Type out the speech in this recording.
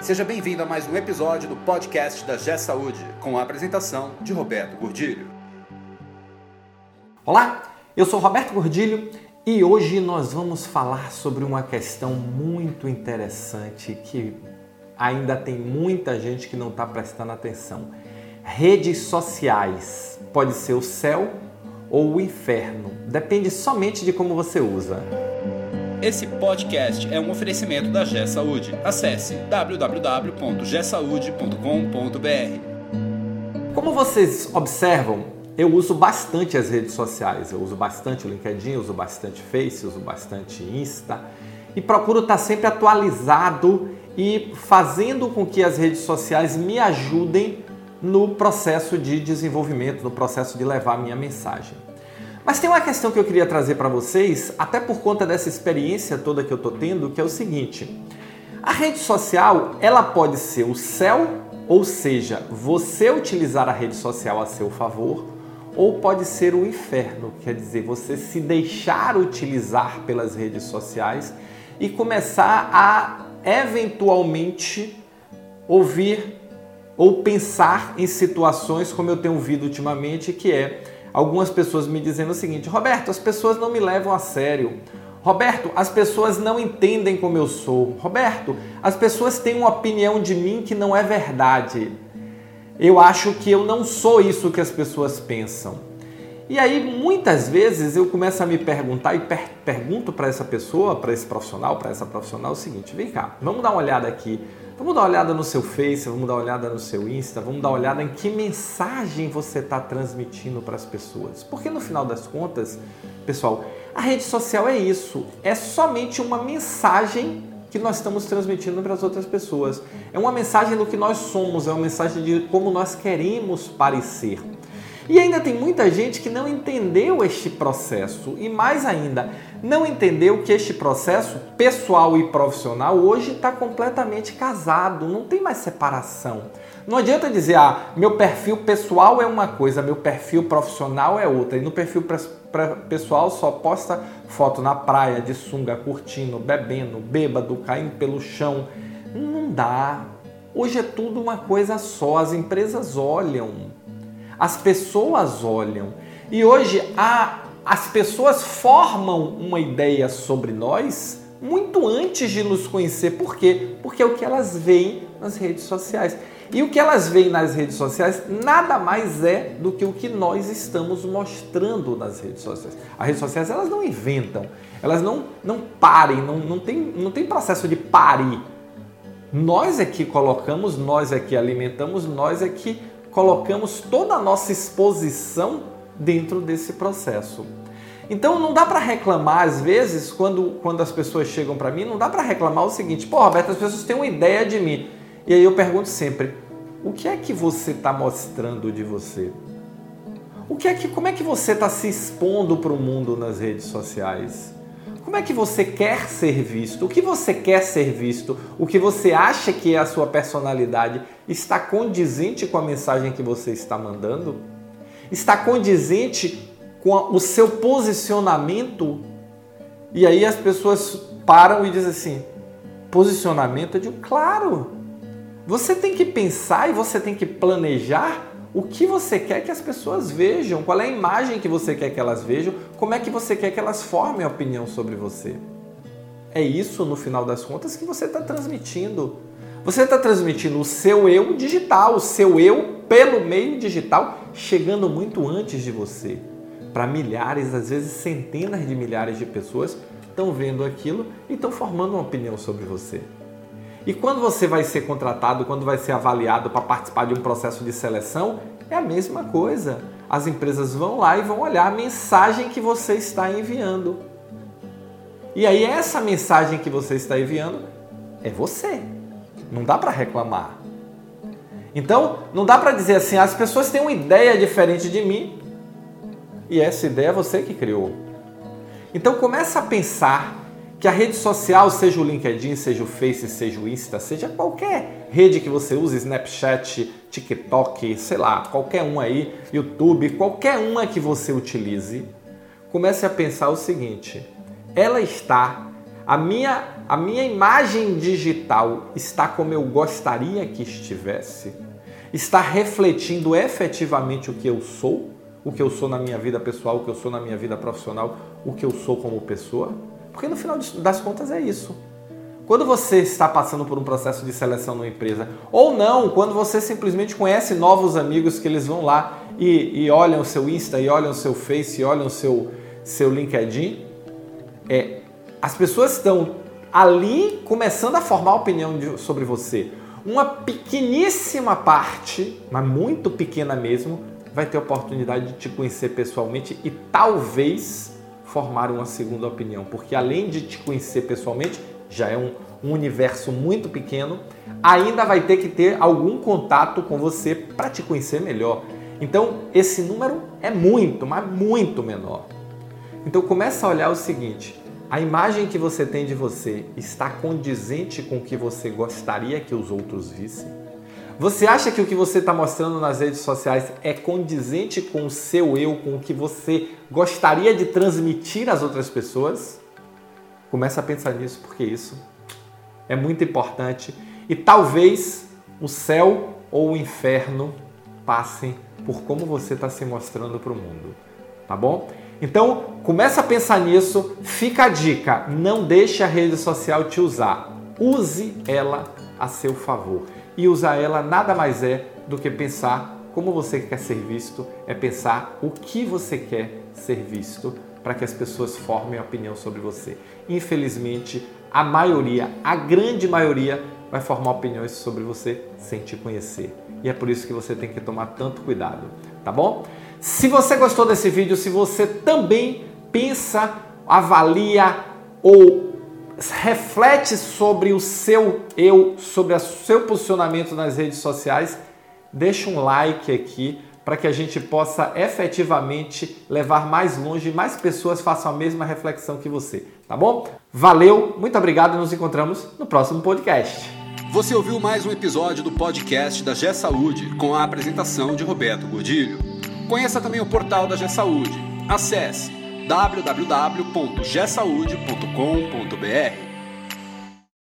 Seja bem-vindo a mais um episódio do podcast da G Saúde, com a apresentação de Roberto Gordilho. Olá, eu sou Roberto Gordilho e hoje nós vamos falar sobre uma questão muito interessante que ainda tem muita gente que não está prestando atenção. Redes sociais pode ser o céu ou o inferno, depende somente de como você usa. Esse podcast é um oferecimento da G Saúde. Acesse www.gsaude.com.br. Como vocês observam, eu uso bastante as redes sociais. Eu uso bastante o LinkedIn, uso bastante Face, uso bastante Insta e procuro estar sempre atualizado e fazendo com que as redes sociais me ajudem no processo de desenvolvimento, no processo de levar a minha mensagem. Mas tem uma questão que eu queria trazer para vocês, até por conta dessa experiência toda que eu estou tendo, que é o seguinte: a rede social ela pode ser o céu, ou seja, você utilizar a rede social a seu favor, ou pode ser o inferno, quer dizer, você se deixar utilizar pelas redes sociais e começar a eventualmente ouvir ou pensar em situações como eu tenho ouvido ultimamente, que é algumas pessoas me dizendo o seguinte: Roberto, as pessoas não me levam a sério. Roberto, as pessoas não entendem como eu sou. Roberto, as pessoas têm uma opinião de mim que não é verdade. Eu acho que eu não sou isso que as pessoas pensam. E aí, muitas vezes, eu começo a me perguntar e per pergunto para essa pessoa, para esse profissional, para essa profissional o seguinte: vem cá, vamos dar uma olhada aqui. Vamos dar uma olhada no seu Face, vamos dar uma olhada no seu Insta, vamos dar uma olhada em que mensagem você está transmitindo para as pessoas. Porque no final das contas, pessoal, a rede social é isso, é somente uma mensagem que nós estamos transmitindo para as outras pessoas. É uma mensagem do que nós somos, é uma mensagem de como nós queremos parecer. E ainda tem muita gente que não entendeu este processo e mais ainda, não entendeu que este processo pessoal e profissional hoje está completamente casado, não tem mais separação. Não adianta dizer, ah, meu perfil pessoal é uma coisa, meu perfil profissional é outra. E no perfil pessoal só posta foto na praia, de sunga, curtindo, bebendo, bêbado, caindo pelo chão. Não dá. Hoje é tudo uma coisa só. As empresas olham as pessoas olham. E hoje a, as pessoas formam uma ideia sobre nós muito antes de nos conhecer. Por quê? Porque é o que elas veem nas redes sociais. E o que elas veem nas redes sociais nada mais é do que o que nós estamos mostrando nas redes sociais. As redes sociais elas não inventam, elas não, não parem, não, não, tem, não tem processo de parir. Nós é que colocamos, nós é que alimentamos, nós é que colocamos toda a nossa exposição dentro desse processo. Então não dá para reclamar às vezes quando, quando as pessoas chegam para mim, não dá para reclamar o seguinte: "Pô, Roberto, as pessoas têm uma ideia de mim". E aí eu pergunto sempre: "O que é que você está mostrando de você? O que é que como é que você está se expondo para o mundo nas redes sociais?" Como é que você quer ser visto? O que você quer ser visto? O que você acha que é a sua personalidade está condizente com a mensagem que você está mandando? Está condizente com o seu posicionamento? E aí as pessoas param e dizem assim: posicionamento? Eu digo, claro. Você tem que pensar e você tem que planejar o que você quer que as pessoas vejam, qual é a imagem que você quer que elas vejam, como é que você quer que elas formem a opinião sobre você. É isso, no final das contas, que você está transmitindo. Você está transmitindo o seu eu digital, o seu eu pelo meio digital, chegando muito antes de você. Para milhares, às vezes centenas de milhares de pessoas estão vendo aquilo e estão formando uma opinião sobre você. E quando você vai ser contratado, quando vai ser avaliado para participar de um processo de seleção, é a mesma coisa. As empresas vão lá e vão olhar a mensagem que você está enviando. E aí essa mensagem que você está enviando é você. Não dá para reclamar. Então, não dá para dizer assim, as pessoas têm uma ideia diferente de mim e essa ideia é você que criou. Então começa a pensar que a rede social, seja o LinkedIn, seja o Face, seja o Insta, seja qualquer rede que você use, Snapchat, TikTok, sei lá, qualquer um aí, YouTube, qualquer uma que você utilize, comece a pensar o seguinte: ela está, a minha A minha imagem digital está como eu gostaria que estivesse? Está refletindo efetivamente o que eu sou? O que eu sou na minha vida pessoal, o que eu sou na minha vida profissional, o que eu sou como pessoa? Porque no final das contas é isso. Quando você está passando por um processo de seleção numa empresa, ou não, quando você simplesmente conhece novos amigos que eles vão lá e, e olham o seu Insta, e olham o seu Face, e olham o seu, seu LinkedIn, é, as pessoas estão ali começando a formar opinião de, sobre você. Uma pequeníssima parte, mas muito pequena mesmo, vai ter oportunidade de te conhecer pessoalmente e talvez formar uma segunda opinião, porque além de te conhecer pessoalmente, já é um, um universo muito pequeno, ainda vai ter que ter algum contato com você para te conhecer melhor. Então, esse número é muito, mas muito menor. Então, começa a olhar o seguinte: a imagem que você tem de você está condizente com o que você gostaria que os outros vissem? Você acha que o que você está mostrando nas redes sociais é condizente com o seu eu, com o que você gostaria de transmitir às outras pessoas? Começa a pensar nisso, porque isso é muito importante e talvez o céu ou o inferno passem por como você está se mostrando para o mundo, tá bom? Então começa a pensar nisso. Fica a dica: não deixe a rede social te usar. Use ela a seu favor. E usar ela nada mais é do que pensar como você quer ser visto, é pensar o que você quer ser visto para que as pessoas formem opinião sobre você. Infelizmente, a maioria, a grande maioria, vai formar opiniões sobre você sem te conhecer. E é por isso que você tem que tomar tanto cuidado, tá bom? Se você gostou desse vídeo, se você também pensa, avalia ou reflete sobre o seu eu, sobre o seu posicionamento nas redes sociais, deixa um like aqui para que a gente possa efetivamente levar mais longe e mais pessoas façam a mesma reflexão que você, tá bom? Valeu, muito obrigado e nos encontramos no próximo podcast. Você ouviu mais um episódio do podcast da G Saúde com a apresentação de Roberto Godilho. Conheça também o portal da G Saúde. Acesse www.gsaude.com.br.